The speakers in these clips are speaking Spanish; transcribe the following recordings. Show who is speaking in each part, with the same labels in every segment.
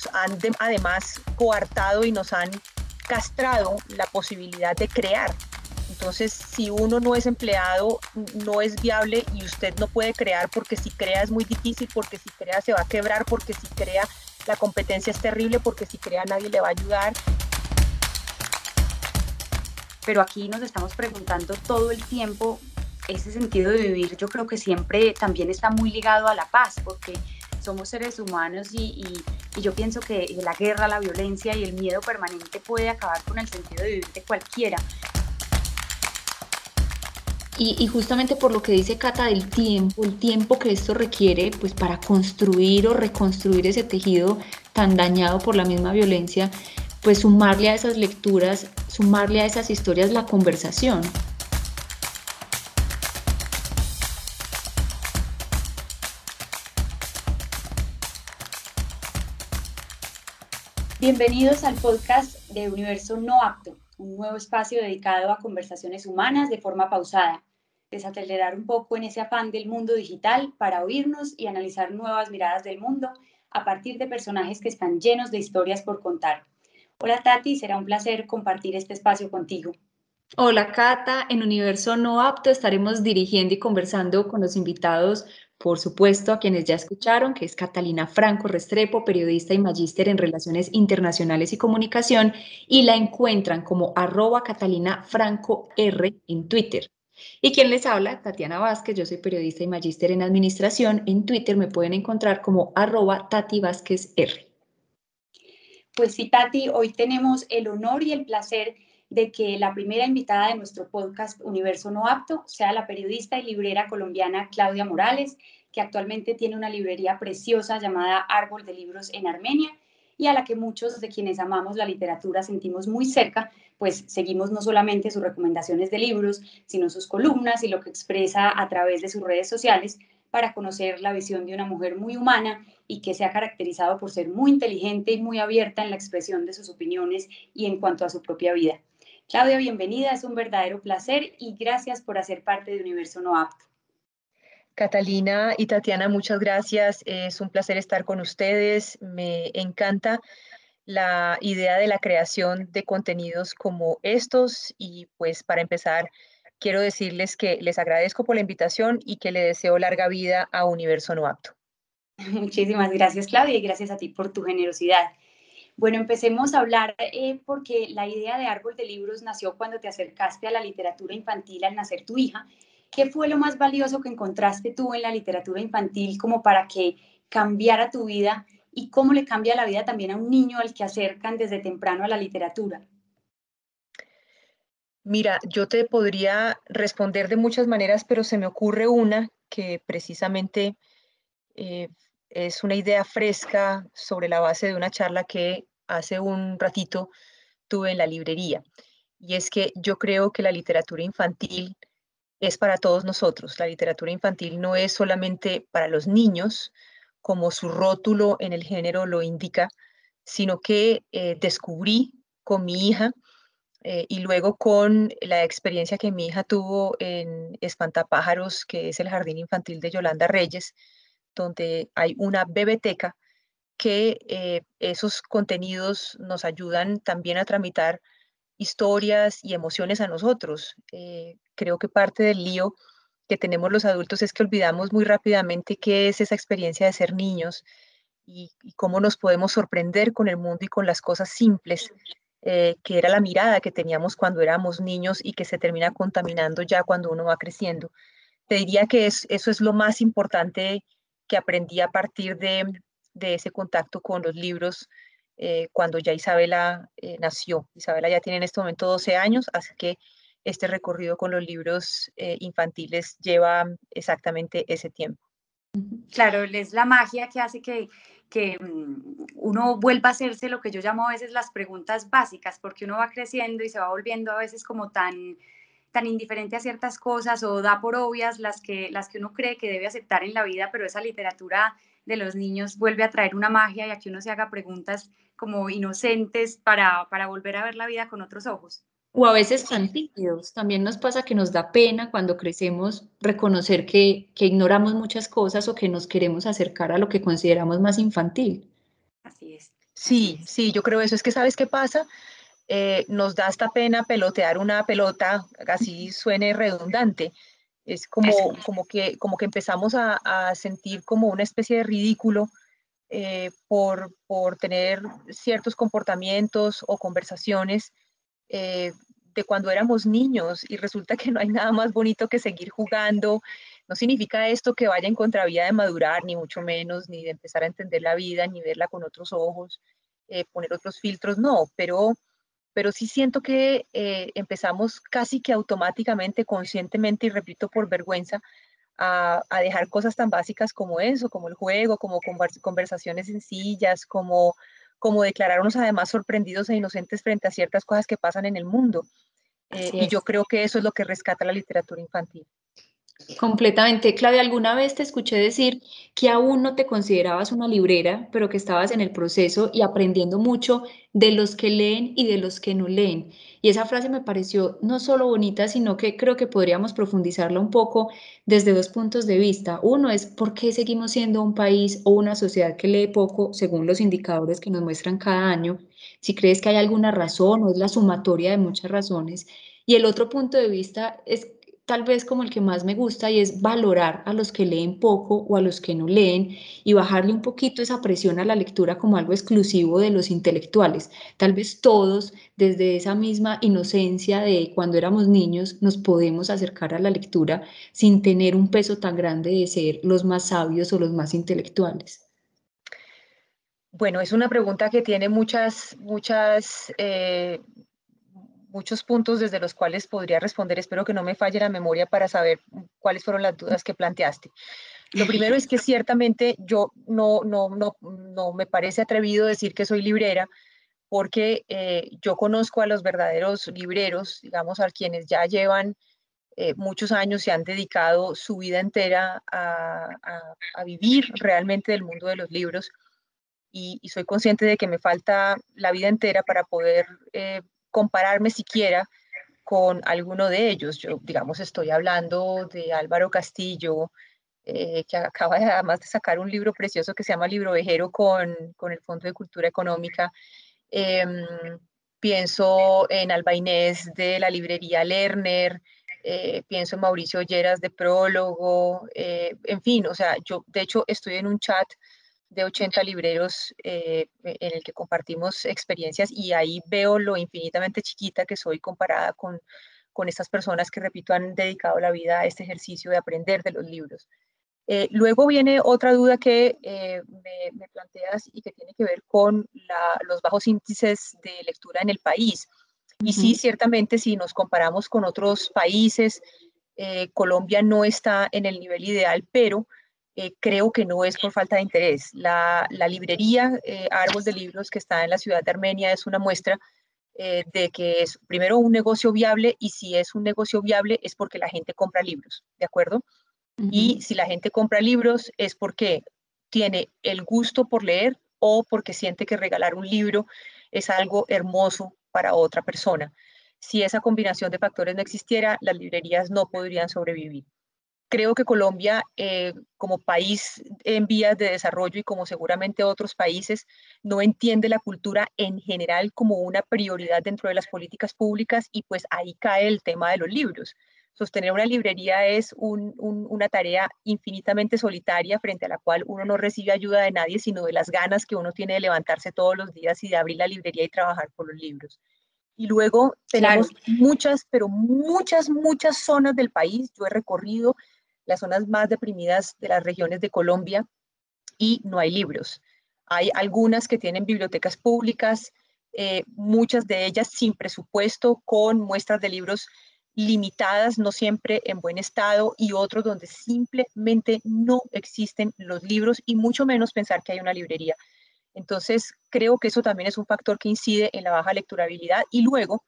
Speaker 1: nos han además coartado y nos han castrado la posibilidad de crear. Entonces, si uno no es empleado, no es viable y usted no puede crear porque si crea es muy difícil, porque si crea se va a quebrar, porque si crea la competencia es terrible, porque si crea nadie le va a ayudar.
Speaker 2: Pero aquí nos estamos preguntando todo el tiempo ese sentido de vivir yo creo que siempre también está muy ligado a la paz, porque somos seres humanos y, yo pienso que la guerra, la violencia y el miedo permanente puede acabar con el sentido de vivir de cualquiera.
Speaker 3: Y, justamente por lo que dice Cata del tiempo, el tiempo que esto requiere pues para construir o reconstruir ese tejido tan dañado por la misma violencia, pues sumarle a esas lecturas, sumarle a esas historias la conversación.
Speaker 2: Bienvenidos al podcast de Universo No Apto, un nuevo espacio dedicado a conversaciones humanas de forma pausada, desacelerar un poco en ese afán del mundo digital para oírnos y analizar nuevas miradas del mundo a partir de personajes que están llenos de historias por contar. Hola Tati, será un placer compartir este espacio contigo.
Speaker 3: Hola Cata, en Universo No Apto estaremos dirigiendo y conversando con los invitados por supuesto, a quienes ya escucharon, que es Catalina Franco Restrepo, periodista y magíster en Relaciones Internacionales y Comunicación, y la encuentran como arroba Catalina Franco R en Twitter. Y quien les habla, Tatiana Vázquez, yo soy periodista y magíster en Administración. En Twitter me pueden encontrar como arroba Tati Vázquez R.
Speaker 2: Pues sí, Tati, hoy tenemos el honor y el placer de que la primera invitada de nuestro podcast Universo No Apto sea la periodista y librera colombiana Claudia Morales, que actualmente tiene una librería preciosa llamada Árbol de Libros en Armenia y a la que muchos de quienes amamos la literatura sentimos muy cerca, pues seguimos no solamente sus recomendaciones de libros, sino sus columnas y lo que expresa a través de sus redes sociales para conocer la visión de una mujer muy humana y que se ha caracterizado por ser muy inteligente y muy abierta en la expresión de sus opiniones y en cuanto a su propia vida. Claudia, bienvenida, es un verdadero placer y gracias por hacer parte de Universo No Apto.
Speaker 1: Catalina y Tatiana, muchas gracias. Es un placer estar con ustedes. Me encanta la idea de la creación de contenidos como estos y pues para empezar quiero decirles que les agradezco por la invitación y que le deseo larga vida a Universo No Apto.
Speaker 2: Muchísimas gracias Claudia y gracias a ti por tu generosidad. Bueno, empecemos a hablar eh, porque la idea de Árbol de Libros nació cuando te acercaste a la literatura infantil al nacer tu hija. ¿Qué fue lo más valioso que encontraste tú en la literatura infantil como para que cambiara tu vida y cómo le cambia la vida también a un niño al que acercan desde temprano a la literatura?
Speaker 1: Mira, yo te podría responder de muchas maneras, pero se me ocurre una que precisamente eh, es una idea fresca sobre la base de una charla que hace un ratito tuve en la librería. Y es que yo creo que la literatura infantil es para todos nosotros. La literatura infantil no es solamente para los niños, como su rótulo en el género lo indica, sino que eh, descubrí con mi hija eh, y luego con la experiencia que mi hija tuvo en Espantapájaros, que es el jardín infantil de Yolanda Reyes, donde hay una bebeteca que eh, esos contenidos nos ayudan también a tramitar historias y emociones a nosotros. Eh, creo que parte del lío que tenemos los adultos es que olvidamos muy rápidamente qué es esa experiencia de ser niños y, cómo nos podemos sorprender con el mundo y con las cosas simples, eh, que era la mirada que teníamos cuando éramos niños y que se termina contaminando ya cuando uno va creciendo. Te diría que eso es lo más importante que aprendí a partir de, de ese contacto con los libros eh, cuando ya Isabela eh, nació. Isabela ya tiene en este momento 12 años, así que este recorrido con los libros eh, infantiles lleva exactamente ese tiempo.
Speaker 2: Claro, es la magia que hace que, que mm, uno vuelva a hacerse lo que yo llamo a veces las preguntas básicas, porque uno va creciendo y se va volviendo a veces como tan tan indiferente a ciertas cosas o da por obvias las que, las que uno cree que debe aceptar en la vida, pero esa literatura de los niños vuelve a traer una magia y a que uno se haga preguntas como inocentes para, para volver a ver la vida con otros ojos.
Speaker 3: O a veces tan También nos pasa que nos da pena cuando crecemos reconocer que, que ignoramos muchas cosas o que nos queremos acercar a lo que consideramos más infantil.
Speaker 2: Así es.
Speaker 1: Sí, sí, yo creo eso. Es que, ¿sabes qué pasa? Eh, nos da esta pena pelotear una pelota, así suene redundante. Es como, como, que, como que empezamos a, sentir como una especie de ridículo eh, por, por, tener ciertos comportamientos o conversaciones eh, de cuando éramos niños y resulta que no hay nada más bonito que seguir jugando. No significa esto que vaya en contravía de madurar, ni mucho menos, ni de empezar a entender la vida, ni verla con otros ojos, poner otros filtros, no, pero pero sí siento que eh, empezamos casi que automáticamente, conscientemente, y repito, por vergüenza, a, dejar cosas tan básicas como eso, como el juego, como conversaciones sencillas, como, como declararnos además sorprendidos e inocentes frente a ciertas cosas que pasan en el mundo. Eh, y yo creo que eso es lo que rescata la literatura infantil.
Speaker 3: Completamente. Claudia, alguna vez te escuché decir que aún no te considerabas una librera, pero que estabas en el proceso y aprendiendo mucho de los que leen y de los que no leen. Y esa frase me pareció no solo bonita, sino que creo que podríamos profundizarla un poco desde dos puntos de vista. Uno es por qué seguimos siendo un país o una sociedad que lee poco según los indicadores que nos muestran cada año. Si crees que hay alguna razón o es la sumatoria de muchas razones. Y el otro punto de vista es tal vez como el que más me gusta y es valorar a los que leen poco o a los que no leen y bajarle un poquito esa presión a la lectura como algo exclusivo de los intelectuales. Tal vez todos, desde esa misma inocencia de cuando éramos niños, nos podemos acercar a la lectura sin tener un peso tan grande de ser los más sabios o los más intelectuales.
Speaker 1: Bueno, es una pregunta que tiene muchas, muchas eh, muchos puntos desde los cuales podría responder. Espero que no me falle la memoria para saber cuáles fueron las dudas que planteaste. Lo primero es que ciertamente yo no, no, no, no me parece atrevido decir que soy librera, porque eh, yo conozco a los verdaderos libreros, digamos, a quienes ya llevan eh, muchos años, se han dedicado su vida entera a, a, vivir realmente del mundo de los libros. Y, soy consciente de que me falta la vida entera para poder eh, compararme siquiera con alguno de ellos. Yo, digamos, estoy hablando de Álvaro Castillo, eh, que acaba de, además de sacar un libro precioso que se llama Libro Vejero con, con el Fondo de Cultura Económica. Em, pienso en Alba Inés de la librería Lerner, eh, pienso en Mauricio Olleras de Prólogo, eh, en fin, o sea, yo de hecho estoy en un chat de 80 libreros eh, en el que compartimos experiencias y ahí veo lo infinitamente chiquita que soy comparada con, con estas personas que, repito, han dedicado la vida a este ejercicio de aprender de los libros. Eh, luego viene otra duda que eh, me, planteas y que tiene que ver con los bajos índices de lectura en el país. Y sí, ciertamente, si nos comparamos con otros países, Colombia no está en el nivel ideal, pero eh, creo que no es por falta de interés. La, librería eh, Árbol de Libros que está en la ciudad de Armenia es una muestra eh, de que es primero un negocio viable y si es un negocio viable es porque la gente compra libros, ¿de acuerdo? Y si la gente compra libros es porque tiene el gusto por leer o porque siente que regalar un libro es algo hermoso para otra persona. Si esa combinación de factores no existiera, las librerías no podrían sobrevivir creo que Colombia, eh, como país en vías de desarrollo y como seguramente otros países, no entiende la cultura en general como una prioridad dentro de las políticas públicas y pues ahí cae el tema de los libros. Sostener una librería es una tarea infinitamente solitaria frente a la cual uno no recibe ayuda de nadie, sino de las ganas que uno tiene de levantarse todos los días y de abrir la librería y trabajar por los libros. Y luego tenemos muchas, pero muchas, muchas zonas del país. Yo he recorrido las zonas más deprimidas de las regiones de Colombia y no hay libros. Hay algunas que tienen bibliotecas públicas, eh, muchas de ellas sin presupuesto, con muestras de libros limitadas, no siempre en buen estado, y otros donde simplemente no existen los libros y mucho menos pensar que hay una librería. Entonces, creo que eso también es un factor que incide en la baja lecturabilidad. Y luego,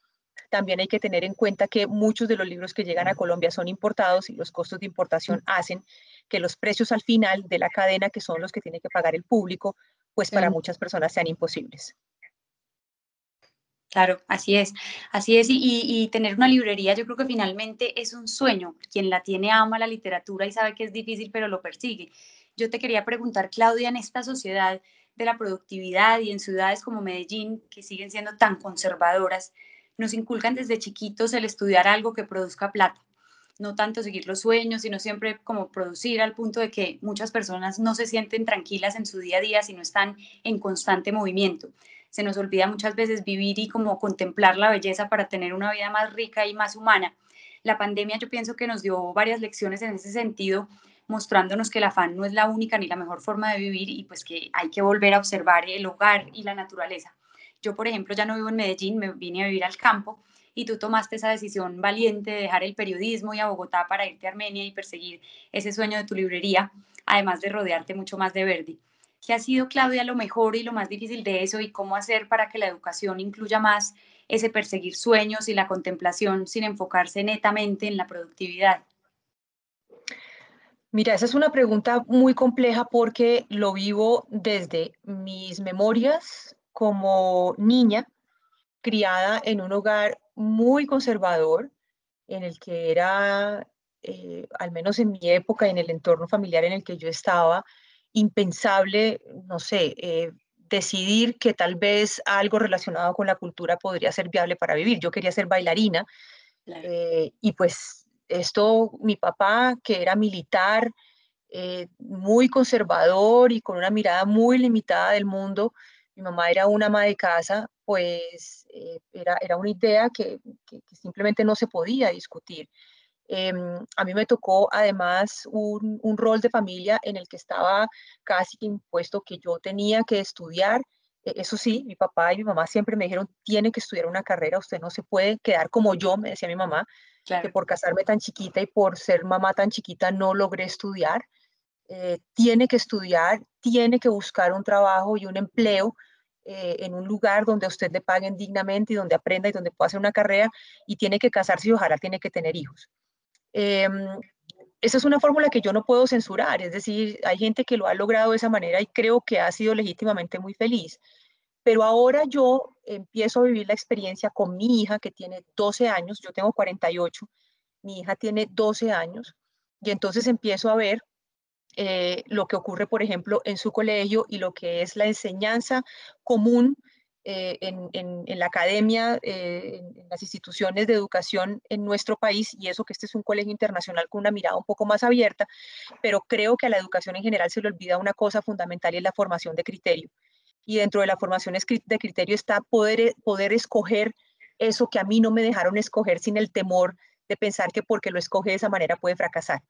Speaker 1: también hay que tener en cuenta que muchos de los libros que llegan a Colombia son importados y los costos de importación hacen que los precios al final de la cadena, que son los que tiene que pagar el público, pues para muchas personas sean imposibles.
Speaker 2: Claro, así es, así es, y, y, tener una librería yo creo que finalmente es un sueño. Quien la tiene ama la literatura y sabe que es difícil, pero lo persigue. Yo te quería preguntar, Claudia, en esta sociedad de la productividad y en ciudades como Medellín, que siguen siendo tan conservadoras, nos inculcan desde chiquitos el estudiar algo que produzca plata. No tanto seguir los sueños, sino siempre como producir al punto de que muchas personas no se sienten tranquilas en su día a día, sino están en constante movimiento. Se nos olvida muchas veces vivir y como contemplar la belleza para tener una vida más rica y más humana. La pandemia yo pienso que nos dio varias lecciones en ese sentido, mostrándonos que el afán no es la única ni la mejor forma de vivir y pues que hay que volver a observar el hogar y la naturaleza. Yo, por ejemplo, ya no vivo en Medellín, me vine a vivir al campo y tú tomaste esa decisión valiente de dejar el periodismo y a Bogotá para irte a Armenia y perseguir ese sueño de tu librería, además de rodearte mucho más de Verdi. ¿Qué ha sido, Claudia, lo mejor y lo más difícil de eso y cómo hacer para que la educación incluya más ese perseguir sueños y la contemplación sin enfocarse netamente en la productividad?
Speaker 1: Mira, esa es una pregunta muy compleja porque lo vivo desde mis memorias como niña, criada en un hogar muy conservador, en el que era, eh, al menos en mi época, en el entorno familiar en el que yo estaba, impensable, no sé, eh, decidir que tal vez algo relacionado con la cultura podría ser viable para vivir. Yo quería ser bailarina eh, y pues esto, mi papá, que era militar, muy conservador y con una mirada muy limitada del mundo, mi mamá era una ama de casa, pues eh, era, era, una idea que, simplemente no se podía discutir. Em, a mí me tocó además un, un, rol de familia en el que estaba casi impuesto que yo tenía que estudiar. E, eso sí, mi papá y mi mamá siempre me dijeron, tiene que estudiar una carrera, usted no se puede quedar como yo, me decía mi mamá, que por casarme tan chiquita y por ser mamá tan chiquita no logré estudiar. Eh, tiene que estudiar, tiene que buscar un trabajo y un empleo eh, en un lugar donde a usted le paguen dignamente y donde aprenda y donde pueda hacer una carrera y tiene que casarse y ojalá tiene que tener hijos. Em, esa es una fórmula que yo no puedo censurar, es decir, hay gente que lo ha logrado de esa manera y creo que ha sido legítimamente muy feliz. Pero ahora yo empiezo a vivir la experiencia con mi hija que tiene 12 años, yo tengo 48, mi hija tiene 12 años, y entonces empiezo a ver eh, lo que ocurre, por ejemplo, en su colegio y lo que es la enseñanza común eh, en, la academia, eh, en las instituciones de educación en nuestro país, y eso que este es un colegio internacional con una mirada un poco más abierta, pero creo que a la educación en general se le olvida una cosa fundamental y es la formación de criterio. Y dentro de la formación de criterio está poder, poder escoger eso que a mí no me dejaron escoger sin el temor de pensar que porque lo escoge de esa manera puede fracasar.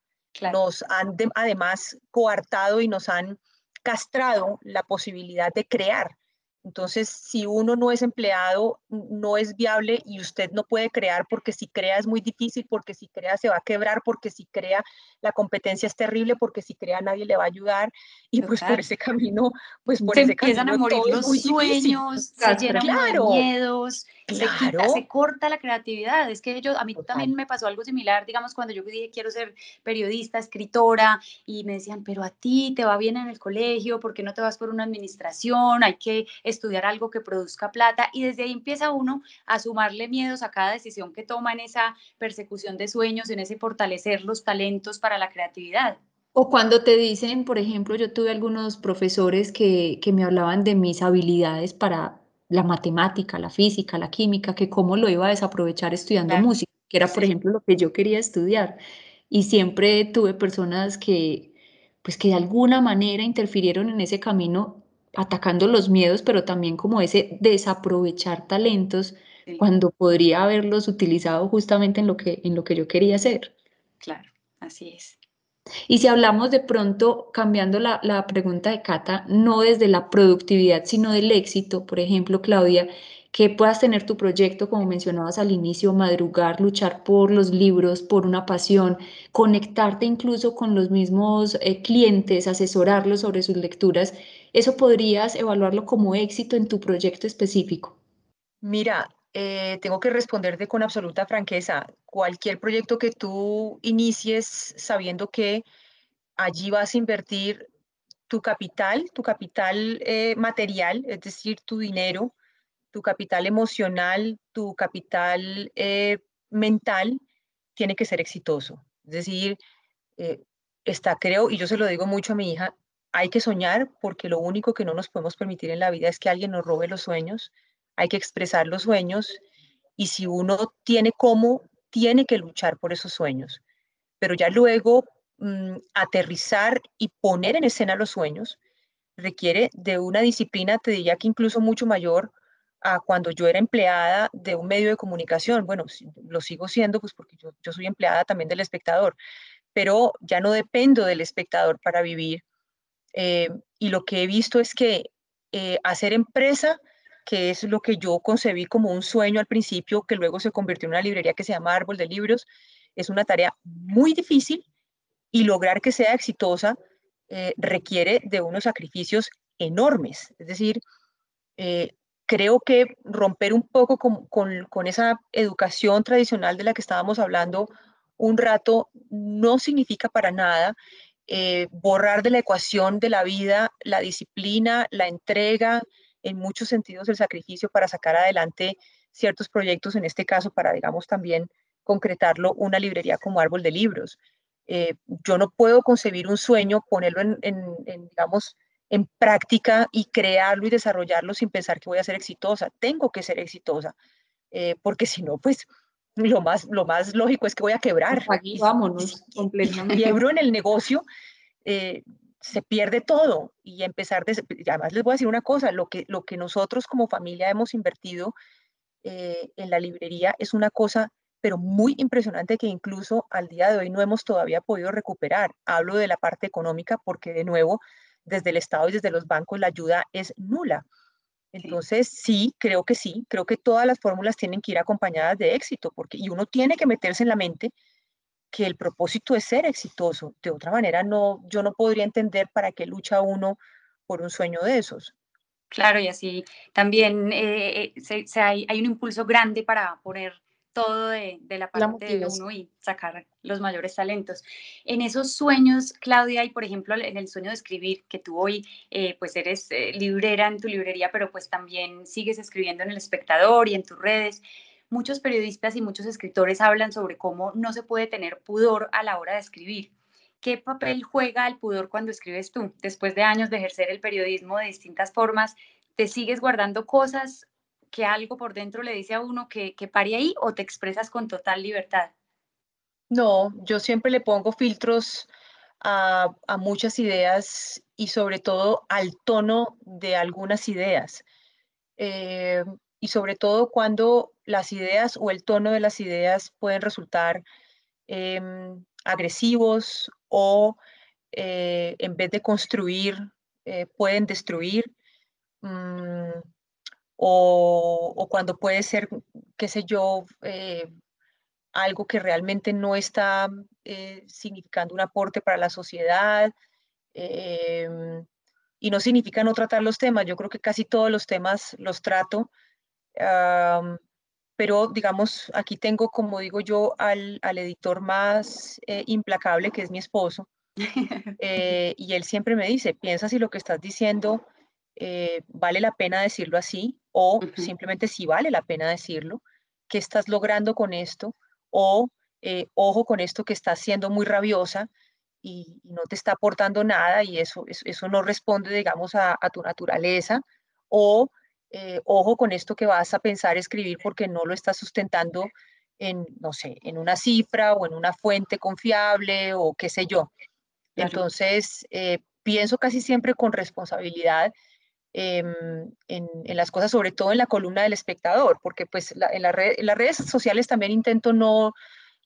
Speaker 1: Nos han además coartado y nos han castrado la posibilidad de crear. Entonces, si uno no es empleado, no es viable y usted no puede crear porque si crea es muy difícil, porque si crea se va a quebrar, porque si crea la competencia es terrible, porque si crea nadie le va a ayudar. Y pues por ese camino, pues por
Speaker 2: se
Speaker 1: ese
Speaker 2: empiezan
Speaker 1: camino
Speaker 2: a morir los sueños, se llenan de miedos, se, quita, se corta la creatividad. Es que yo, a mí también me pasó algo similar, digamos, cuando yo dije quiero ser periodista, escritora y me decían, pero a ti te va bien en el colegio, ¿por qué no te vas por una administración? Hay que estudiar algo que produzca plata y desde ahí empieza uno a sumarle miedos a cada decisión que toma en esa persecución de sueños, en ese fortalecer los talentos para la creatividad.
Speaker 3: O cuando te dicen, por ejemplo, yo tuve algunos profesores que, que me hablaban de mis habilidades para la matemática, la física, la química, que cómo lo iba a desaprovechar estudiando música, que era, por ejemplo, lo que yo quería estudiar. Y siempre tuve personas que, pues, que de alguna manera interfirieron en ese camino atacando los miedos, pero también como ese desaprovechar talentos cuando podría haberlos utilizado justamente en lo que, en lo que yo quería hacer.
Speaker 2: Claro, así es.
Speaker 3: Y si hablamos de pronto, cambiando la, la pregunta de Cata, no desde la productividad, sino del éxito, por ejemplo, Claudia, que puedas tener tu proyecto, como mencionabas al inicio, madrugar, luchar por los libros, por una pasión, conectarte incluso con los mismos eh, clientes, asesorarlos sobre sus lecturas, ¿eso podrías evaluarlo como éxito en tu proyecto específico?
Speaker 1: Mira, eh, tengo que responderte con absoluta franqueza. Cualquier proyecto que tú inicies sabiendo que allí vas a invertir tu capital, tu capital eh, material, es decir, tu dinero, tu capital emocional, tu capital eh, mental, tiene que ser exitoso. Es decir, está, creo, y yo se lo digo mucho a mi hija, hay que soñar porque lo único que no nos podemos permitir en la vida es que alguien nos robe los sueños. Hay que expresar los sueños y si uno tiene cómo, tiene que luchar por esos sueños. Pero ya luego mm, aterrizar y poner en escena los sueños requiere de una disciplina, te diría que incluso mucho mayor a cuando yo era empleada de un medio de comunicación. Bueno, lo sigo siendo, pues porque yo, soy empleada también del espectador, pero ya no dependo del espectador para vivir. Eh, y lo que he visto es que eh, hacer empresa, que es lo que yo concebí como un sueño al principio, que luego se convirtió en una librería que se llama Árbol de Libros, es una tarea muy difícil y lograr que sea exitosa eh, requiere de unos sacrificios enormes. Es decir, creo que romper un poco con, con, esa educación tradicional de la que estábamos hablando un rato no significa para nada eh, borrar de la ecuación de la vida la disciplina, la entrega, en muchos sentidos el sacrificio para sacar adelante ciertos proyectos, en este caso para, digamos, también concretarlo, una librería como árbol de libros. Eh, yo no puedo concebir un sueño, ponerlo en, digamos, en práctica y crearlo y desarrollarlo sin pensar que voy a ser exitosa. Tengo que ser exitosa, eh, porque si no, pues lo más, lo más lógico es que voy a quebrar.
Speaker 3: Aquí vámonos, completamente.
Speaker 1: Quiebro en el negocio, eh, se pierde todo. Y empezar, de, además les voy a decir una cosa, lo que, lo que nosotros como familia hemos invertido eh, en la librería es una cosa, pero muy impresionante que incluso al día de hoy no hemos todavía podido recuperar. Hablo de la parte económica porque de nuevo, desde el Estado y desde los bancos la ayuda es nula. Entonces, sí, creo que sí, creo que todas las fórmulas tienen que ir acompañadas de éxito, porque y uno tiene que meterse en la mente que el propósito es ser exitoso. De otra manera, no, yo no podría entender para qué lucha uno por un sueño de esos.
Speaker 2: Claro, y así también eh, eh, hay, hay, un impulso grande para poner todo de, la parte de uno y sacar los mayores talentos. En esos sueños, Claudia, y por ejemplo en el sueño de escribir, que tú hoy eh, pues eres eh, librera en tu librería, pero pues también sigues escribiendo en El Espectador y en tus redes, muchos periodistas y muchos escritores hablan sobre cómo no se puede tener pudor a la hora de escribir. ¿Qué papel juega el pudor cuando escribes tú? Después de años de ejercer el periodismo de distintas formas, ¿te sigues guardando cosas que algo por dentro le dice a uno que, que pare ahí o te expresas con total libertad?
Speaker 1: No, yo siempre le pongo filtros a, muchas ideas y sobre todo al tono de algunas ideas. Eh, y sobre todo cuando las ideas o el tono de las ideas pueden resultar em, agresivos o eh, en vez de construir, eh, pueden destruir. Mm, o, cuando puede ser, qué sé yo, eh, algo que realmente no está significando un aporte para la sociedad em, y no significa no tratar los temas. Yo creo que casi todos los temas los trato, pero digamos, aquí tengo, como digo yo, al, al editor más eh, implacable, que es mi esposo, y él siempre me dice, piensa si lo que estás diciendo eh, vale la pena decirlo así o simplemente si vale la pena decirlo, qué estás logrando con esto o eh, ojo con esto que estás siendo muy rabiosa y, no te está aportando nada y eso, eso, no responde, digamos, a, tu naturaleza o eh, ojo con esto que vas a pensar escribir porque no lo estás sustentando en, no sé, en una cifra o en una fuente confiable o qué sé yo. Entonces, pienso casi siempre con responsabilidad Em, en, las cosas, sobre todo en la columna del espectador, porque pues en, las redes sociales también intento no,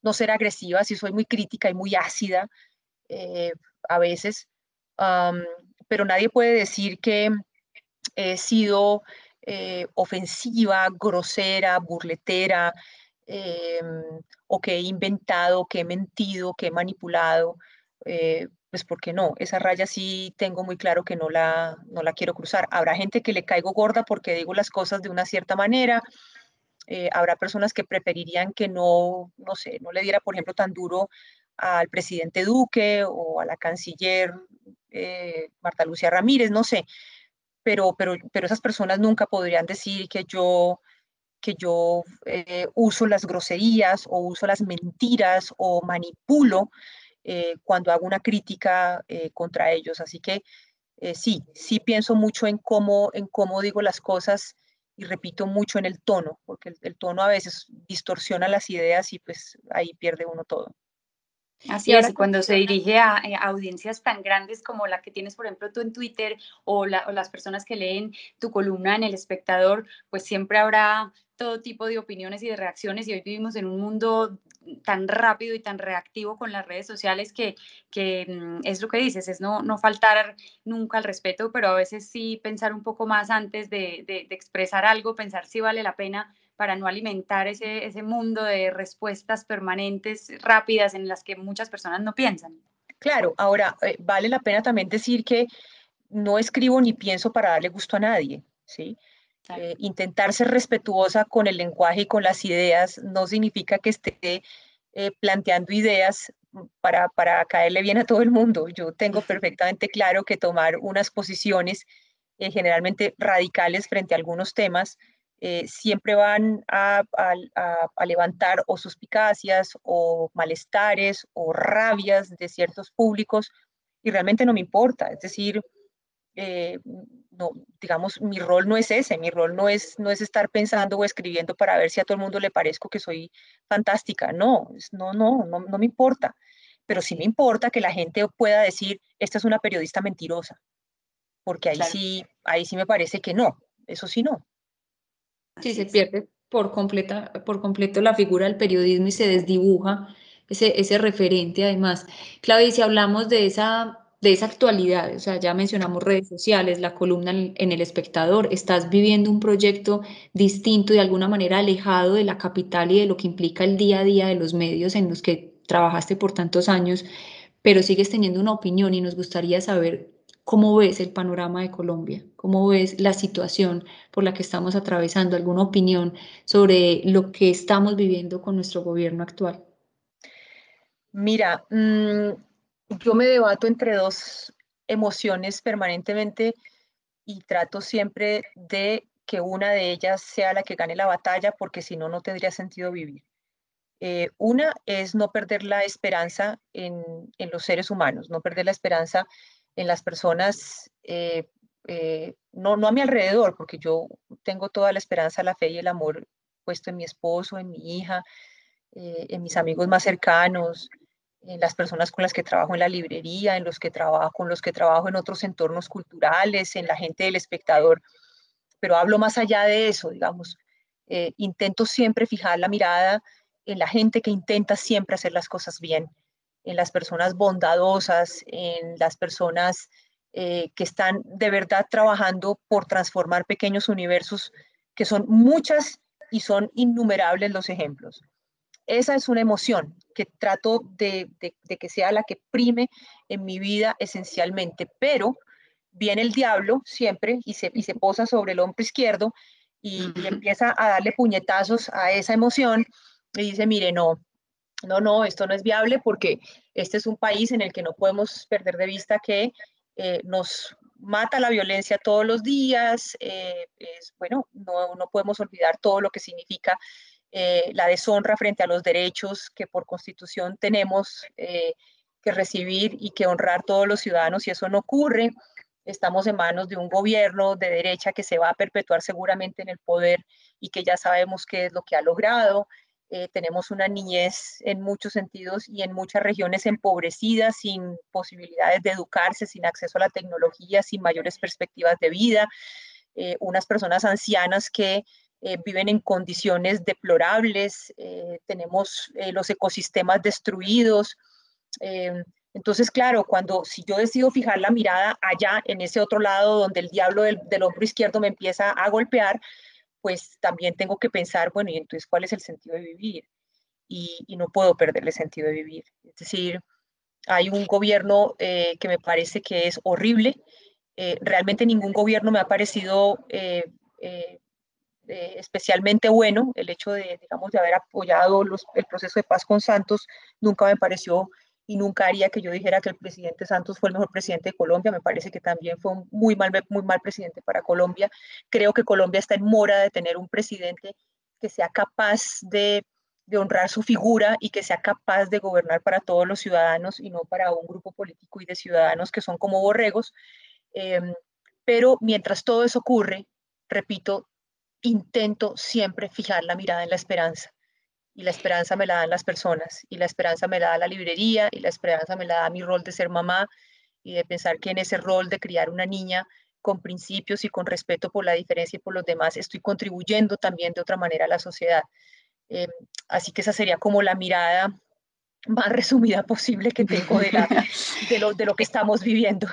Speaker 1: no ser agresiva, si soy muy crítica y muy ácida eh, a veces, pero nadie puede decir que he sido eh, ofensiva, grosera, burletera, em, o que he inventado, que he mentido, que he manipulado. Eh, pues porque no, esa raya sí tengo muy claro que no la, no la quiero cruzar. Habrá gente que le caigo gorda porque digo las cosas de una cierta manera, eh, habrá personas que preferirían que no, no sé, no le diera, por ejemplo, tan duro al presidente Duque o a la canciller eh, Marta Lucía Ramírez, no sé, pero, pero, pero esas personas nunca podrían decir que yo que yo eh, uso las groserías o uso las mentiras o manipulo eh, cuando hago una crítica eh, contra ellos. Así que sí, sí pienso mucho en cómo, en cómo digo las cosas y repito mucho en el tono, porque el, tono a veces distorsiona las ideas y pues ahí pierde uno todo.
Speaker 2: Así es, y cuando se dirige a, eh, audiencias tan grandes como la que tienes, por ejemplo, tú en Twitter o, o, las personas que leen tu columna en El Espectador, pues siempre habrá todo tipo de opiniones y de reacciones y hoy vivimos en un mundo tan rápido y tan reactivo con las redes sociales que, que mm, es lo que dices, es no, no faltar nunca al respeto, pero a veces sí pensar un poco más antes de, de, expresar algo, pensar si vale la pena para no alimentar ese, ese mundo de respuestas permanentes, rápidas, en las que muchas personas no piensan.
Speaker 1: Claro, ahora eh, vale la pena también decir que no escribo ni pienso para darle gusto a nadie, ¿sí? Eh, intentar ser respetuosa con el lenguaje y con las ideas no significa que esté eh, planteando ideas para, para, caerle bien a todo el mundo. Yo tengo perfectamente claro que tomar unas posiciones eh, generalmente radicales frente a algunos temas siempre van a, a, levantar o suspicacias o malestares o rabias de ciertos públicos y realmente no me importa. Es decir, no, digamos, mi rol no es ese, mi rol no es, no es estar pensando o escribiendo para ver si a todo el mundo le parezco que soy fantástica, no, no, no, no, no me importa, pero sí me importa que la gente pueda decir, esta es una periodista mentirosa, porque ahí sí, ahí sí me parece que no, eso sí no.
Speaker 3: Sí, se pierde por, completa, por completo la figura del periodismo y se desdibuja ese, ese referente además. Claudia, si hablamos de esa de esa actualidad, o sea, ya mencionamos redes sociales, la columna en el espectador, estás viviendo un proyecto distinto, de alguna manera alejado de la capital y de lo que implica el día a día de los medios en los que trabajaste por tantos años, pero sigues teniendo una opinión y nos gustaría saber cómo ves el panorama de Colombia, cómo ves la situación por la que estamos atravesando, alguna opinión sobre lo que estamos viviendo con nuestro gobierno actual.
Speaker 1: Mira, mmm yo me debato entre dos emociones permanentemente y trato siempre de que una de ellas sea la que gane la batalla, porque si no, no tendría sentido vivir. Eh, una es no perder la esperanza en, los seres humanos, no perder la esperanza en las personas, eh, eh, no, no a mi alrededor, porque yo tengo toda la esperanza, la fe y el amor puesto en mi esposo, en mi hija, en mis amigos más cercanos, en las personas con las que trabajo en la librería, en los que trabajo, con los que trabajo en otros entornos culturales, en la gente del espectador, pero hablo más allá de eso, digamos, eh, intento siempre fijar la mirada en la gente que intenta siempre hacer las cosas bien, en las personas bondadosas, en las personas eh, que están de verdad trabajando por transformar pequeños universos, que son muchas y son innumerables los ejemplos. Esa es una emoción que trato de, que sea la que prime en mi vida esencialmente, pero viene el diablo siempre y se, se posa sobre el hombro izquierdo y, empieza a darle puñetazos a esa emoción y dice, mire, no, no, no, esto no es viable porque este es un país en el que no podemos perder de vista que eh, nos mata la violencia todos los días, eh, es, bueno, no, no podemos olvidar todo lo que significa eh, la deshonra frente a los derechos que por constitución tenemos eh, que recibir y que honrar todos los ciudadanos y eso no ocurre. Estamos en manos de un gobierno de derecha que se va a perpetuar seguramente en el poder y que ya sabemos qué es lo que ha logrado. Eh, tenemos una niñez en muchos sentidos y en muchas regiones empobrecidas, sin posibilidades de educarse, sin acceso a la tecnología, sin mayores perspectivas de vida. unas personas ancianas que eh, viven en condiciones deplorables, eh, tenemos eh, los ecosistemas destruidos. entonces, claro, cuando si yo decido fijar la mirada allá, en ese otro lado donde el diablo del, hombro izquierdo me empieza a golpear, pues también tengo que pensar, bueno, ¿y entonces cuál es el sentido de vivir? Y, no puedo perderle sentido de vivir. Es decir, hay un gobierno que me parece que es horrible. realmente ningún gobierno me ha parecido eh, especialmente bueno. El hecho de, digamos, de haber apoyado el proceso de paz con Santos nunca me pareció y nunca haría que yo dijera que el presidente Santos fue el mejor presidente de Colombia. Me parece que también fue un muy mal, muy mal presidente para Colombia. Creo que Colombia está en mora de tener un presidente que sea capaz de, de honrar su figura y que sea capaz de gobernar para todos los ciudadanos y no para un grupo político y de ciudadanos que son como borregos. Em, pero mientras todo eso ocurre, repito, intento siempre fijar la mirada en la esperanza. Y la esperanza me la dan las personas, y la esperanza me la da la librería, y la esperanza me la da mi rol de ser mamá, y de pensar que en ese rol de criar una niña con principios y con respeto por la diferencia y por los demás, estoy contribuyendo también de otra manera a la sociedad. Em, así que esa sería como la mirada más resumida posible que tengo de, de, lo, de lo que estamos viviendo.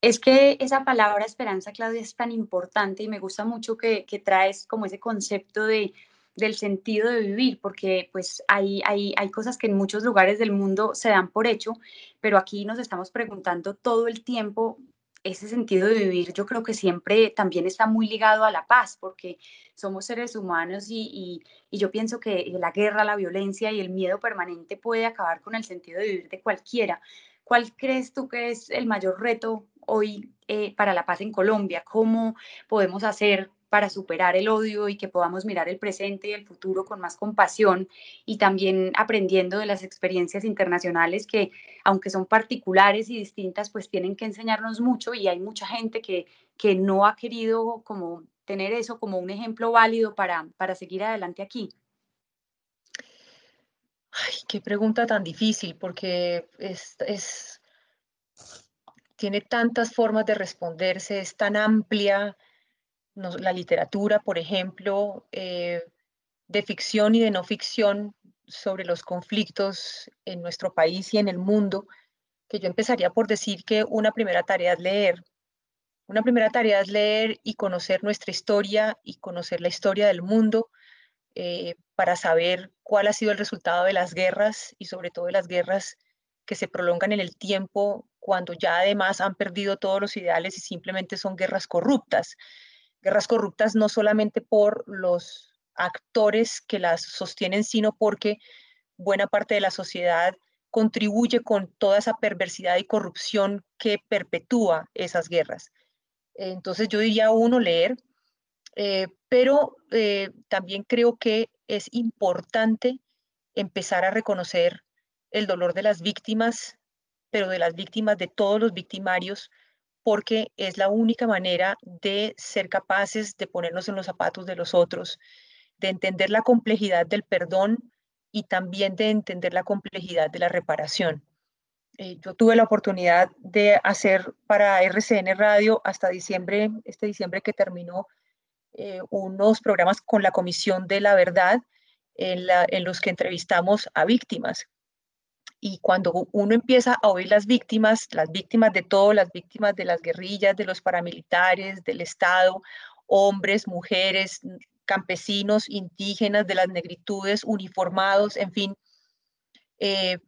Speaker 2: Es que esa palabra esperanza, Claudia, es tan importante y me gusta mucho que, que traes como ese concepto de, del sentido de vivir, porque pues hay, hay, hay cosas que en muchos lugares del mundo se dan por hecho, pero aquí nos estamos preguntando todo el tiempo ese sentido de vivir yo creo que siempre también está muy ligado a la paz, porque somos seres humanos y, y, yo pienso que la guerra, la violencia y el miedo permanente puede acabar con el sentido de vivir de cualquiera. ¿Cuál crees tú que es el mayor reto hoy eh, para la paz en Colombia? ¿Cómo podemos hacer para superar el odio y que podamos mirar el presente y el futuro con más compasión y también aprendiendo de las experiencias internacionales que, aunque son particulares y distintas, pues tienen que enseñarnos mucho y hay mucha gente que, que no ha querido como tener eso como un ejemplo válido para, para seguir adelante aquí.
Speaker 1: Ay, qué pregunta tan difícil, porque es, es, tiene tantas formas de responderse, es tan amplia la literatura, por ejemplo, eh, de ficción y de no ficción sobre los conflictos en nuestro país y en el mundo, que yo empezaría por decir que una primera tarea es leer. Una primera tarea es leer y conocer nuestra historia y conocer la historia del mundo eh, para saber cuál ha sido el resultado de las guerras y sobre todo de las guerras que se prolongan en el tiempo cuando ya además han perdido todos los ideales y simplemente son guerras corruptas guerras corruptas no solamente por los actores que las sostienen, sino porque buena parte de la sociedad contribuye con toda esa perversidad y corrupción que perpetúa esas guerras. Entonces yo diría uno leer, eh, pero eh, también creo que es importante empezar a reconocer el dolor de las víctimas, pero de las víctimas de todos los victimarios, porque es la única manera de ser capaces de ponernos en los zapatos de los otros, de entender la complejidad del perdón y también de entender la complejidad de la reparación. Eh, yo tuve la oportunidad de hacer para RCN Radio hasta diciembre, este diciembre que terminó, eh, unos programas con la Comisión de la Verdad en los que entrevistamos a víctimas y cuando uno empieza a oír las víctimas, las víctimas de todo, las víctimas de las guerrillas, de los paramilitares, del Estado, hombres, mujeres, campesinos, indígenas, de las negritudes, uniformados, en fin, eh,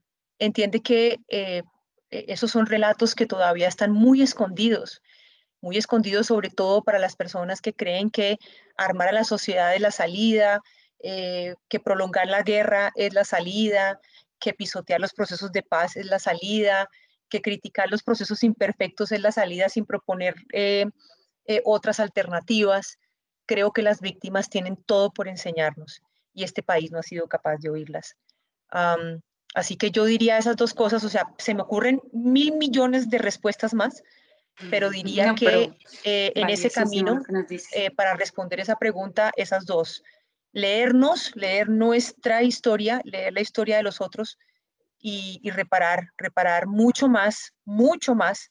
Speaker 1: entiende que eh, e-, esos son relatos que todavía están muy escondidos, muy escondidos sobre todo para las personas que creen que armar a la sociedad es la salida, eh, que prolongar la guerra es la salida, que pisotear los procesos de paz es la salida, que criticar los procesos imperfectos es la salida sin proponer eh, eh, otras alternativas. Creo que las víctimas tienen todo por enseñarnos y este país no ha sido capaz de oírlas. así que yo diría esas dos cosas, o sea, se me ocurren mil millones de respuestas más, pero diría que eh, en ese camino, para responder esa pregunta, esas dos leernos, leer nuestra historia, leer la historia de los otros y, reparar, reparar mucho más, mucho más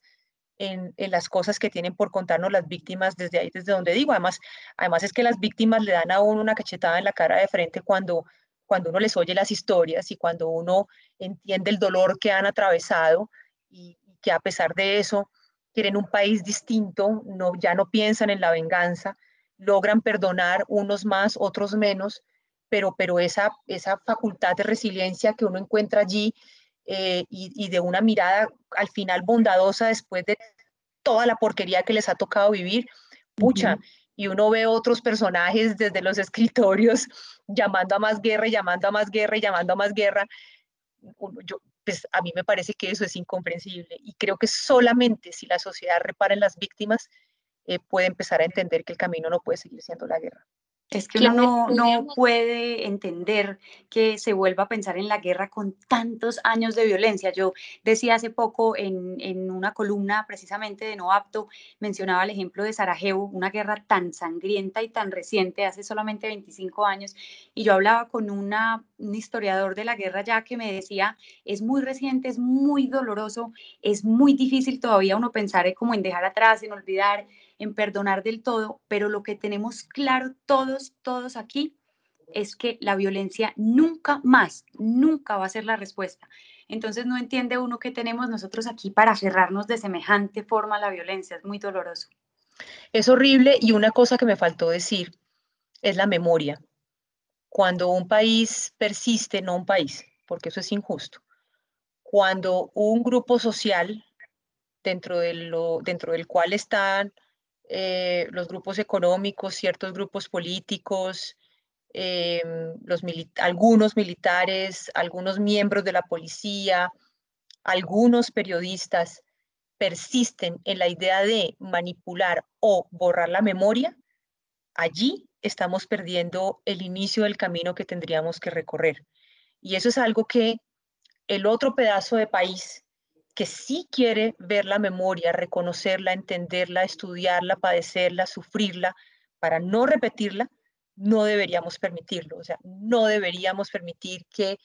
Speaker 1: en, las cosas que tienen por contarnos las víctimas desde ahí, desde donde digo. Además, además es que las víctimas le dan a uno una cachetada en la cara de frente cuando, cuando uno les oye las historias y cuando uno entiende el dolor que han atravesado y, y que a pesar de eso quieren un país distinto, no, ya no piensan en la venganza, logran perdonar unos más, otros menos, pero, pero esa, esa facultad de resiliencia que uno encuentra allí eh, y, de una mirada al final bondadosa después de toda la porquería que les ha tocado vivir, pucha, y uno ve otros personajes desde los escritorios llamando a más guerra, llamando a más guerra llamando a más guerra. Yo, pues a mí me parece que eso es incomprensible y creo que solamente si la sociedad repara en las víctimas, eh, puede empezar a entender que el camino no puede seguir siendo la guerra.
Speaker 2: Es que uno no, puede entender que se vuelva a pensar en la guerra con tantos años de violencia. Yo decía hace poco en, en, una columna precisamente de No Apto, mencionaba el ejemplo de Sarajevo, una guerra tan sangrienta y tan reciente, hace solamente 25 años, y yo hablaba con una, un historiador de la guerra ya que me decía, es muy reciente, es muy doloroso, es muy difícil todavía uno pensar como en dejar atrás, en olvidar en perdonar del todo, pero lo que tenemos claro todos, todos aquí es que la violencia nunca más, nunca va a ser la respuesta. Entonces no entiende uno que tenemos nosotros aquí para aferrarnos de semejante forma a la violencia, es muy doloroso.
Speaker 1: Es horrible y una cosa que me faltó decir es la memoria. Cuando un país persiste, no un país, porque eso es injusto, cuando un grupo social dentro, de dentro del cual están eh, los grupos económicos, ciertos grupos políticos, los algunos militares, algunos miembros de la policía, algunos periodistas persisten en la idea de manipular o borrar la memoria, allí estamos perdiendo el inicio del camino que tendríamos que recorrer. Y eso es algo que el otro pedazo de país que sí quiere ver la memoria, reconocerla, entenderla, estudiarla, padecerla, sufrirla, para no repetirla, no deberíamos permitirlo. O sea, no deberíamos permitir que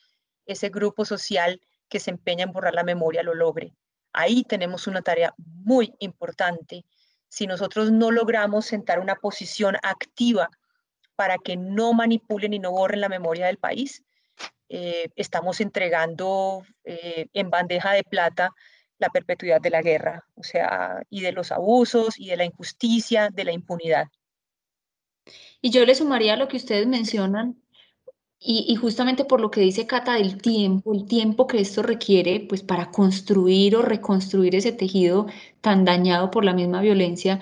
Speaker 1: ese grupo social que se empeña en borrar la memoria lo logre. Ahí tenemos una tarea muy importante. Si nosotros no logramos sentar una posición activa para que no manipulen y no borren la memoria del país, eh, estamos entregando eh, en bandeja de plata la perpetuidad de la guerra, o sea, y de los abusos y de la injusticia, de la impunidad.
Speaker 3: Y yo le sumaría lo que ustedes mencionan, y, y, justamente por lo que dice Cata del tiempo, el tiempo que esto requiere, pues para construir o reconstruir ese tejido tan dañado por la misma violencia,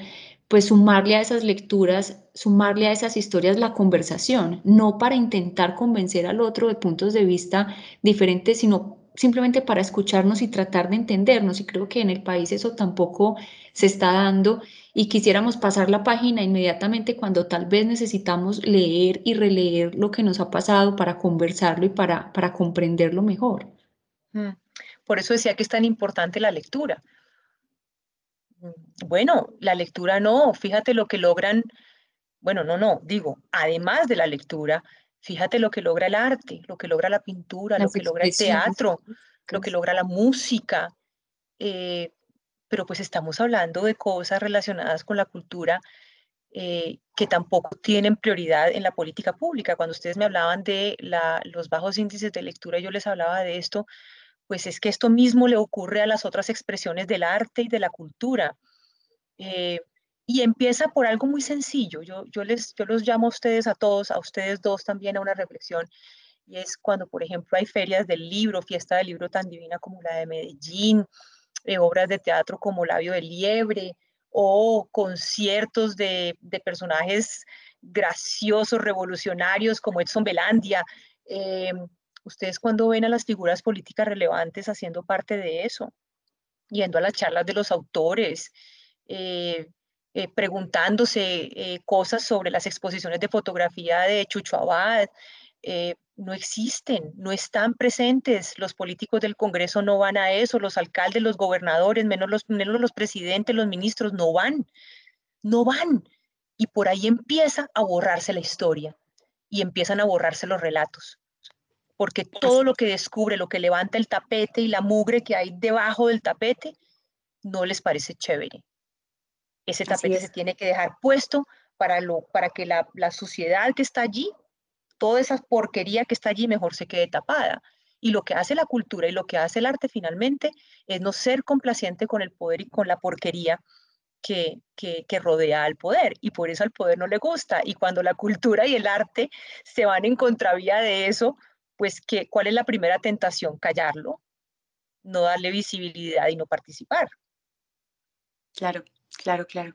Speaker 3: pues sumarle a esas lecturas, sumarle a esas historias la conversación, no para intentar convencer al otro de puntos de vista diferentes, sino simplemente para escucharnos y tratar de entendernos. Y creo que en el país eso tampoco se está dando y quisiéramos pasar la página inmediatamente cuando tal vez necesitamos leer y releer lo que nos ha pasado para conversarlo y para, para comprenderlo mejor.
Speaker 1: Mm. Por eso decía que es tan importante la lectura, bueno, la lectura no, fíjate lo que logran, bueno, no, no, digo, además de la lectura, fíjate lo que logra el arte, lo que logra la pintura, lo que logra el teatro, lo que logra la música. Eh, pero pues estamos hablando de cosas relacionadas con la cultura eh, que tampoco tienen prioridad en la política pública. Cuando ustedes me hablaban de los bajos índices de lectura, yo les hablaba de esto, pues es que esto mismo le ocurre a las otras expresiones del arte y de la cultura. Eh, y empieza por algo muy sencillo. Yo, yo, les, yo los llamo a ustedes, a todos, a ustedes dos también a una reflexión. Y es cuando, por ejemplo, hay ferias del libro, fiesta del libro tan divina como la de Medellín, eh, obras de teatro como Labio de Liebre, o conciertos de, de personajes graciosos, revolucionarios como Edson Belandia. Eh, Ustedes cuando ven a las figuras políticas relevantes haciendo parte de eso, yendo a las charlas de los autores, eh, eh, preguntándose eh, cosas sobre las exposiciones de fotografía de Chucho Abad, no existen, no están presentes. Los políticos del Congreso no van a eso, los alcaldes, los gobernadores, menos los, menos los presidentes, los ministros, no van, no van. Y por ahí empieza a borrarse la historia y empiezan a borrarse los relatos porque todo lo que descubre, lo que levanta el tapete y la mugre que hay debajo del tapete, no les parece chévere. Ese tapete se tiene que dejar puesto para, lo, para que la, la suciedad que está allí, toda esa porquería que está allí, mejor se quede tapada. Y lo que hace la cultura y lo que hace el arte finalmente es no ser complaciente con el poder y con la porquería que, que, que, rodea al poder. Y por eso al poder no le gusta. Y cuando la cultura y el arte se van en contravía de eso, pues que, ¿cuál es la primera tentación? Callarlo, no darle visibilidad y no participar.
Speaker 2: Claro, claro, claro.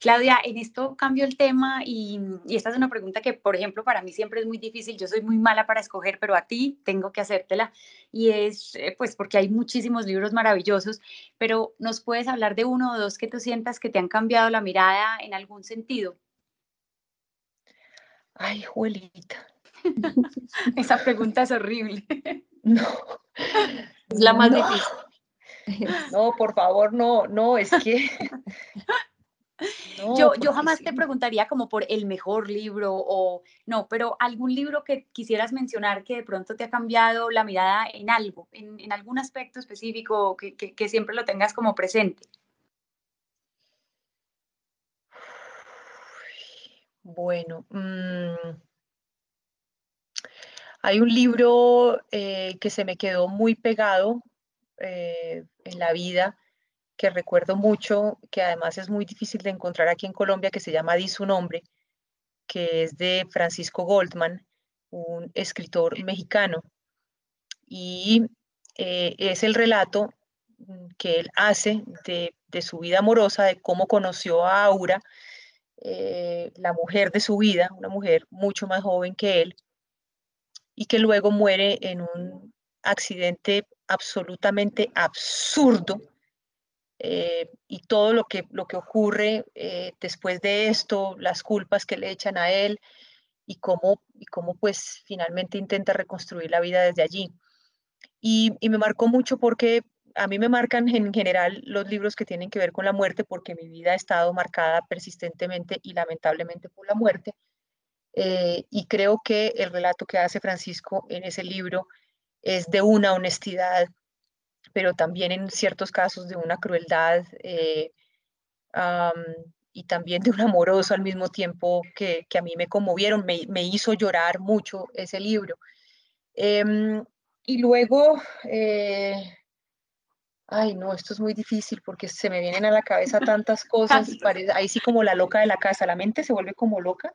Speaker 2: Claudia, en esto cambio el tema y, esta es una pregunta que, por ejemplo, para mí siempre es muy difícil. Yo soy muy mala para escoger, pero a ti tengo que hacértela. Y es, eh, pues, porque hay muchísimos libros maravillosos, pero ¿nos puedes hablar de uno o dos que tú sientas que te han cambiado la mirada en algún sentido?
Speaker 1: Ay, Juelita.
Speaker 2: Esa pregunta es horrible.
Speaker 1: No.
Speaker 3: Es la más
Speaker 1: no.
Speaker 3: difícil.
Speaker 1: No, por favor, no, no, es que. No,
Speaker 2: yo, yo jamás
Speaker 1: sí.
Speaker 2: te preguntaría como por el mejor libro o no, pero algún libro que quisieras mencionar que de pronto te ha cambiado la mirada en algo, en, en algún aspecto específico que, que, que siempre lo tengas como presente.
Speaker 1: Bueno, mm, hay un libro eh, que se me quedó muy pegado eh, en la vida, que recuerdo mucho, que además es muy difícil de encontrar aquí en Colombia, que se llama Di su nombre, que es de Francisco Goldman, un escritor mexicano. Y eh, es el relato mm, que él hace de, su vida amorosa, de cómo conoció a Aura, la mujer de su vida, una mujer mucho más joven que él, y que luego muere en un accidente absolutamente absurdo. eh, y todo lo que, lo que ocurre eh, después de esto, las culpas que le echan a él y cómo, y cómo pues finalmente intenta reconstruir la vida desde allí. Y, y me marcó mucho porque a mí me marcan en general los libros que tienen que ver con la muerte porque mi vida ha estado marcada persistentemente y lamentablemente por la muerte. Eh, y creo que el relato que hace Francisco en ese libro es de una honestidad, pero también en ciertos casos de una crueldad eh, am, y también de un amoroso al mismo tiempo que, que a mí me conmovieron, me, me, hizo llorar mucho ese libro. Em, y luego, eh, ay no, esto es muy difícil porque se me vienen a la cabeza tantas cosas, parece, ahí sí como la loca de la casa, la mente se vuelve como loca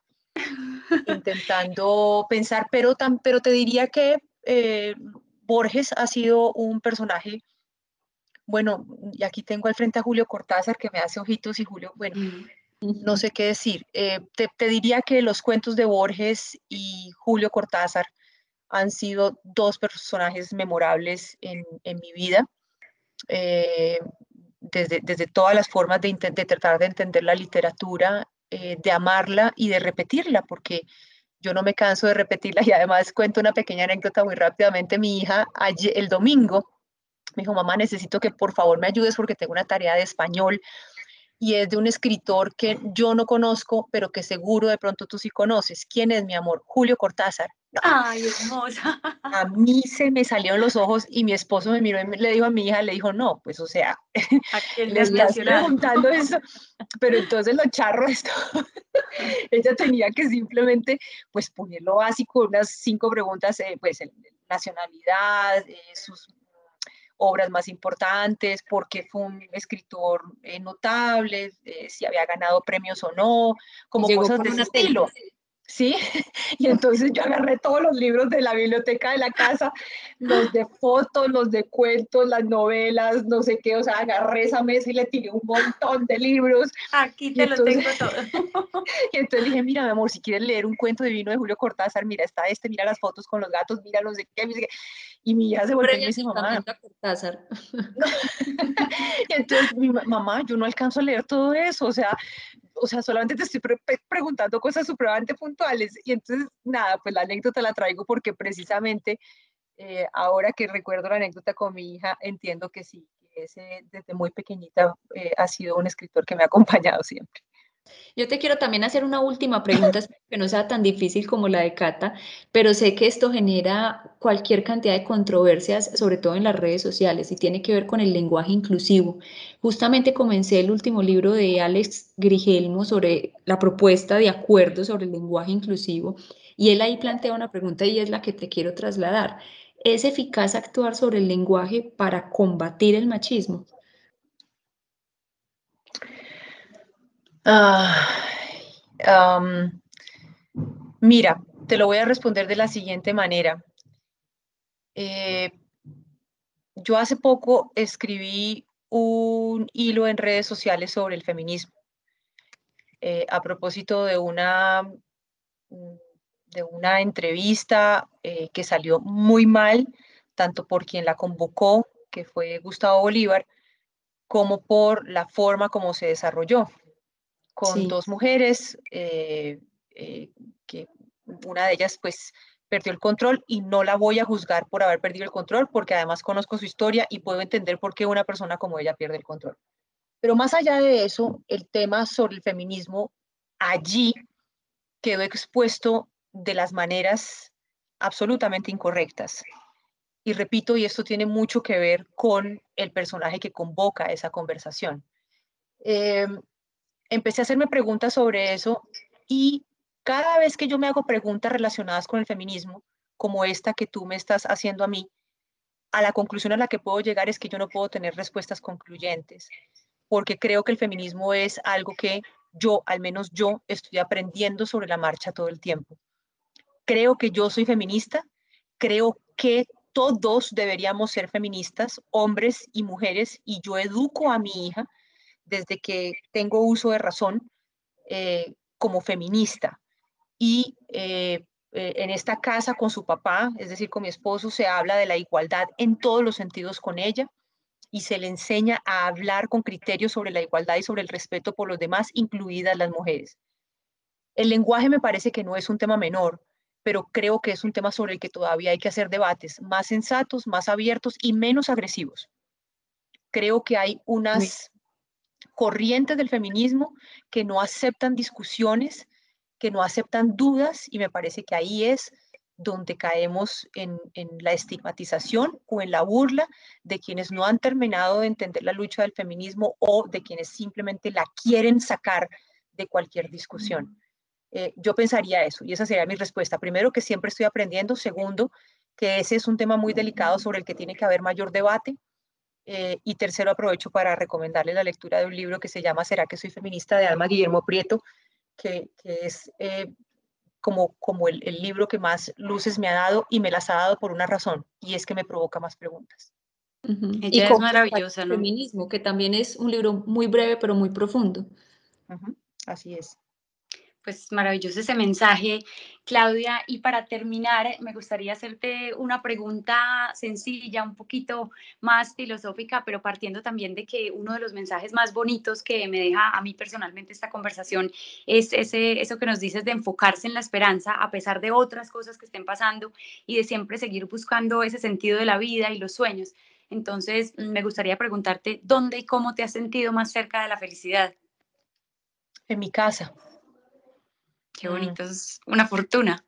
Speaker 1: intentando pensar, pero, tan, pero te diría que eh, Borges ha sido un personaje, bueno, y aquí tengo al frente a Julio Cortázar que me hace ojitos y Julio, bueno, no sé qué decir. Eh, te, te, diría que los cuentos de Borges y Julio Cortázar han sido dos personajes memorables en, en mi vida. Eh, desde, desde, todas las formas de, de, tratar de entender la literatura, eh, de amarla y de repetirla, porque yo no me canso de repetirla y además cuento una pequeña anécdota muy rápidamente. Mi hija ayer, el domingo me dijo, mamá, necesito que por favor me ayudes porque tengo una tarea de español y es de un escritor que yo no conozco, pero que seguro de pronto tú sí conoces. ¿Quién es mi amor? Julio Cortázar.
Speaker 2: Ay, hermosa.
Speaker 1: A mí se me salieron los ojos y mi esposo me miró y le dijo a mi hija, le dijo, no, pues o sea, le estás preguntando eso. Pero entonces lo charro esto. Ella tenía que simplemente, pues poner lo básico, unas cinco preguntas, eh, pues nacionalidad, eh, sus obras más importantes, porque fue un escritor eh, notable, si había ganado premios o no, como Llegó cosas de ese estilo. ¿Sí? Y entonces yo agarré todos los libros de la biblioteca de la casa, los de fotos, los de cuentos, las novelas, no sé qué, o sea, agarré esa mesa y le tiré un montón de libros.
Speaker 2: Aquí te lo tengo todo.
Speaker 1: y entonces dije, mira, mi amor, si quieres leer un cuento divino de Julio Cortázar, mira, está este, mira las fotos con los gatos, mira los de qué, qué. Y mi hija se volvió y me dice, mamá.
Speaker 3: Cortázar.
Speaker 1: y entonces mi mamá, yo no alcanzo a leer todo eso, o sea, o sea, solamente te estoy pre preguntando cosas supremamente puntuales. Y entonces, nada, pues la anécdota la traigo porque precisamente eh, ahora que recuerdo la anécdota con mi hija, entiendo que sí, ese desde muy pequeñita eh, ha sido un escritor que me ha acompañado siempre.
Speaker 3: Yo te quiero también hacer una última pregunta, que no sea tan difícil como la de Cata, pero sé que esto genera cualquier cantidad de controversias, sobre todo en las redes sociales, y tiene que ver con el lenguaje inclusivo. Justamente comencé el último libro de Alex Grigelmo sobre la propuesta de acuerdo sobre el lenguaje inclusivo, y él ahí plantea una pregunta y es la que te quiero trasladar. ¿Es eficaz actuar sobre el lenguaje para combatir el machismo?
Speaker 1: Um, mira, te lo voy a responder de la siguiente manera. Eh, yo hace poco escribí un hilo en redes sociales sobre el feminismo eh, a propósito de una, de una entrevista eh, que salió muy mal, tanto por quien la convocó, que fue Gustavo Bolívar, como por la forma como se desarrolló con sí. dos mujeres eh, que una de ellas pues perdió el control y no la voy a juzgar por haber perdido el control porque además conozco su historia y puedo entender por qué una persona como ella pierde el control. Pero más allá de eso, el tema sobre el feminismo allí quedó expuesto de las maneras absolutamente incorrectas. Y repito, y esto tiene mucho que ver con el personaje que convoca esa conversación. Em, empecé a hacerme preguntas sobre eso y cada vez que yo me hago preguntas relacionadas con el feminismo, como esta que tú me estás haciendo a mí, a la conclusión a la que puedo llegar es que yo no puedo tener respuestas concluyentes, porque creo que el feminismo es algo que yo, al menos yo, estoy aprendiendo sobre la marcha todo el tiempo. Creo que yo soy feminista, creo que todos deberíamos ser feministas, hombres y mujeres, y yo educo a mi hija desde que tengo uso de razón eh, como feminista. Y eh, eh, en esta casa con su papá, es decir, con mi esposo, se habla de la igualdad en todos los sentidos con ella y se le enseña a hablar con criterios sobre la igualdad y sobre el respeto por los demás, incluidas las mujeres. El lenguaje me parece que no es un tema menor, pero creo que es un tema sobre el que todavía hay que hacer debates más sensatos, más abiertos y menos agresivos. Creo que hay unas corrientes del feminismo que no aceptan discusiones, que no aceptan dudas y me parece que ahí es donde caemos en, la estigmatización o en la burla de quienes no han terminado de entender la lucha del feminismo o de quienes simplemente la quieren sacar de cualquier discusión. Eh, yo pensaría eso y esa sería mi respuesta. Primero, que siempre estoy aprendiendo. Segundo, que ese es un tema muy delicado sobre el que tiene que haber mayor debate. Eh, y tercero, aprovecho para recomendarle la lectura de un libro que se llama ¿Será que soy feminista? de Alma Guillermo Prieto, que, es eh, como, como el, libro que más luces me ha dado y me las ha dado por una razón, y es que me provoca más preguntas.
Speaker 3: Y es maravillosa, ¿no? Feminismo, que también es un libro muy breve pero muy profundo.
Speaker 1: Así es.
Speaker 2: Pues maravilloso ese mensaje, Claudia. Y para terminar, me gustaría hacerte una pregunta sencilla, un poquito más filosófica, pero partiendo también de que uno de los mensajes más bonitos que me deja a mí personalmente esta conversación es ese, eso que nos dices de enfocarse en la esperanza a pesar de otras cosas que estén pasando y de siempre seguir buscando ese sentido de la vida y los sueños. Entonces, me gustaría preguntarte, ¿dónde y cómo te has sentido más cerca de la felicidad?
Speaker 1: En mi casa
Speaker 2: Qué mm. bonito, es una fortuna.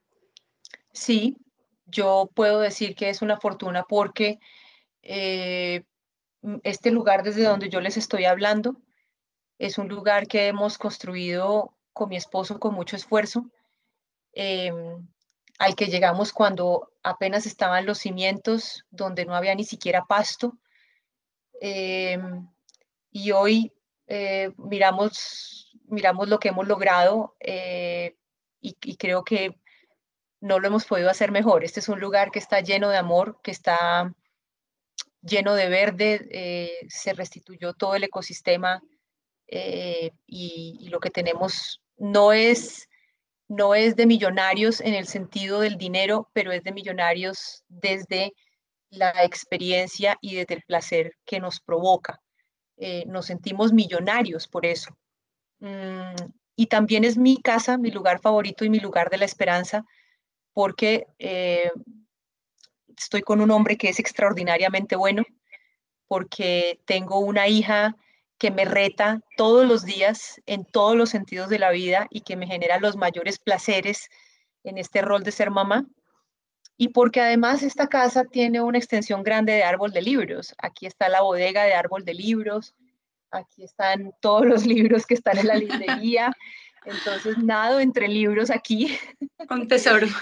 Speaker 1: Sí, yo puedo decir que es una fortuna porque eh, este lugar desde donde yo les estoy hablando es un lugar que hemos construido con mi esposo con mucho esfuerzo, em, al que llegamos cuando apenas estaban los cimientos, donde no había ni siquiera pasto. Em, y hoy eh, miramos, miramos lo que hemos logrado. Eh, y, creo que no lo hemos podido hacer mejor. Este es un lugar que está lleno de amor, que está lleno de verde, eh, se restituyó todo el ecosistema eh, y, lo que tenemos no es, no es de millonarios en el sentido del dinero, pero es de millonarios desde la experiencia y desde el placer que nos provoca. Eh, nos sentimos millonarios por eso. Mm, y también es mi casa, mi lugar favorito y mi lugar de la esperanza, porque eh, estoy con un hombre que es extraordinariamente bueno, porque tengo una hija que me reta todos los días en todos los sentidos de la vida y que me genera los mayores placeres en este rol de ser mamá. Y porque además esta casa tiene una extensión grande de árbol de libros. Aquí está la bodega de árbol de libros, Aquí están todos los libros que están en la librería. Entonces, nado entre libros aquí.
Speaker 2: Un tesoro.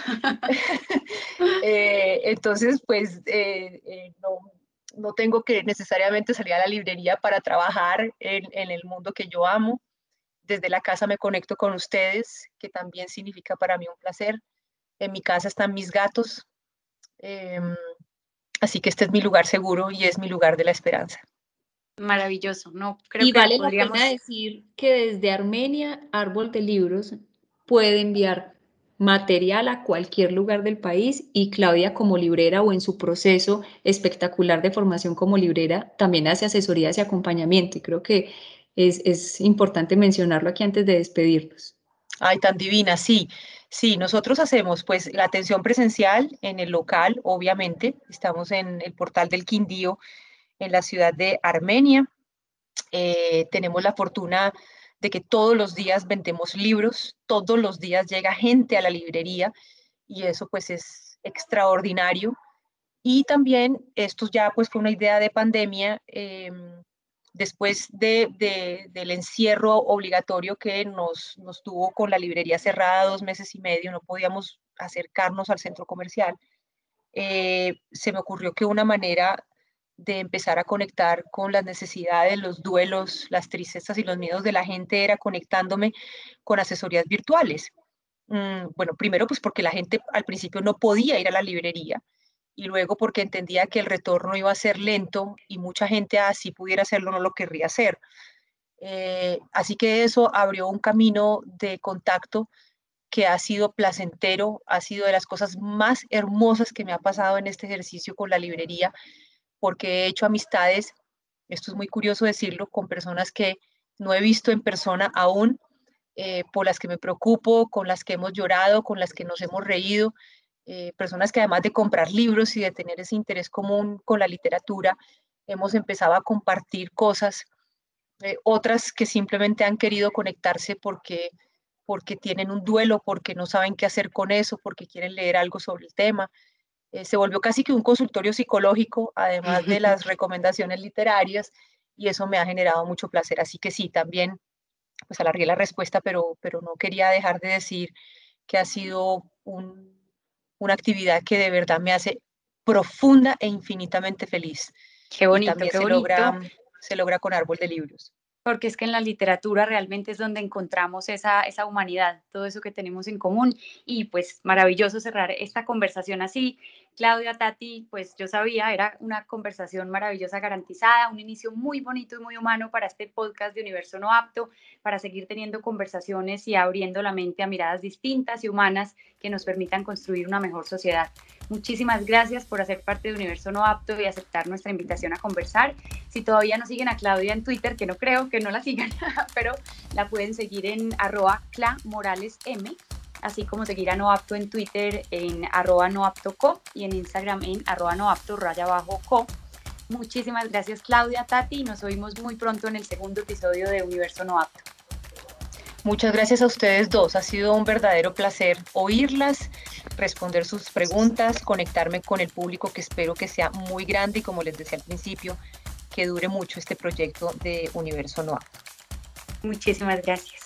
Speaker 1: Eh, entonces, pues, eh, eh, no, no, tengo que necesariamente salir a la librería para trabajar en, en, el mundo que yo amo. Desde la casa me conecto con ustedes, que también significa para mí un placer. En mi casa están mis gatos. Em, así que este es mi lugar seguro y es mi lugar de la esperanza.
Speaker 2: Maravilloso, ¿no? Creo
Speaker 3: y vale la pena decir que desde Armenia, Árbol de Libros puede enviar material a cualquier lugar del país y Claudia como librera o en su proceso espectacular de formación como librera también hace asesorías y acompañamiento y creo que es, es importante mencionarlo aquí antes de despedirnos.
Speaker 1: Ay, tan divina, sí. Sí, nosotros hacemos pues la atención presencial en el local, obviamente. Estamos en el portal del Quindío, en la ciudad de Armenia. Eh, tenemos la fortuna de que todos los días vendemos libros, todos los días llega gente a la librería y eso pues es extraordinario. Y también esto ya pues fue una idea de pandemia. Em, después de, del encierro obligatorio que nos, nos tuvo con la librería cerrada dos meses y medio, no podíamos acercarnos al centro comercial, eh, se me ocurrió que una manera de empezar a conectar con las necesidades, los duelos, las tristezas y los miedos de la gente era conectándome con asesorías virtuales. Mm, bueno, primero pues porque la gente al principio no podía ir a la librería y luego porque entendía que el retorno iba a ser lento y mucha gente así pudiera hacerlo no lo querría hacer. Eh, así que eso abrió un camino de contacto que ha sido placentero, ha sido de las cosas más hermosas que me ha pasado en este ejercicio con la librería, porque he hecho amistades, esto es muy curioso decirlo, con personas que no he visto en persona aún, eh, por las que me preocupo, con las que hemos llorado, con las que nos hemos reído, eh, personas que además de comprar libros y de tener ese interés común con la literatura, hemos empezado a compartir cosas, eh, otras que simplemente han querido conectarse porque, porque tienen un duelo, porque no saben qué hacer con eso, porque quieren leer algo sobre el tema. Eh, se volvió casi que un consultorio psicológico, además de las recomendaciones literarias, y eso me ha generado mucho placer. Así que sí, también, pues alargué la respuesta, pero, pero no quería dejar de decir que ha sido un, una actividad que de verdad me hace profunda e infinitamente feliz.
Speaker 2: Qué bonito, qué
Speaker 1: se Logra, se logra con árbol de libros.
Speaker 2: Porque es que en la literatura realmente es donde encontramos esa, esa humanidad, todo eso que tenemos en común. Y pues maravilloso cerrar esta conversación así. Claudia, Tati, pues yo sabía, era una conversación maravillosa, garantizada, un inicio muy bonito y muy humano para este podcast de Universo No Apto, para seguir teniendo conversaciones y abriendo la mente a miradas distintas y humanas que nos permitan construir una mejor sociedad. Muchísimas gracias por hacer parte de Universo No Apto y aceptar nuestra invitación a conversar. Si todavía no siguen a Claudia en Twitter, que no creo que no la sigan, pero la pueden seguir en arroba clamoralesm así como seguir a Noapto en Twitter en arroba noaptoco y en Instagram en arroba noapto raya abajo co. Muchísimas gracias Claudia, Tati, nos oímos muy pronto en el segundo episodio de Universo Noapto.
Speaker 1: Muchas gracias a ustedes dos, ha sido un verdadero placer oírlas, responder sus preguntas, conectarme con el público que espero que sea muy grande y como les decía al principio, que dure mucho este proyecto de Universo Noapto.
Speaker 2: Muchísimas gracias.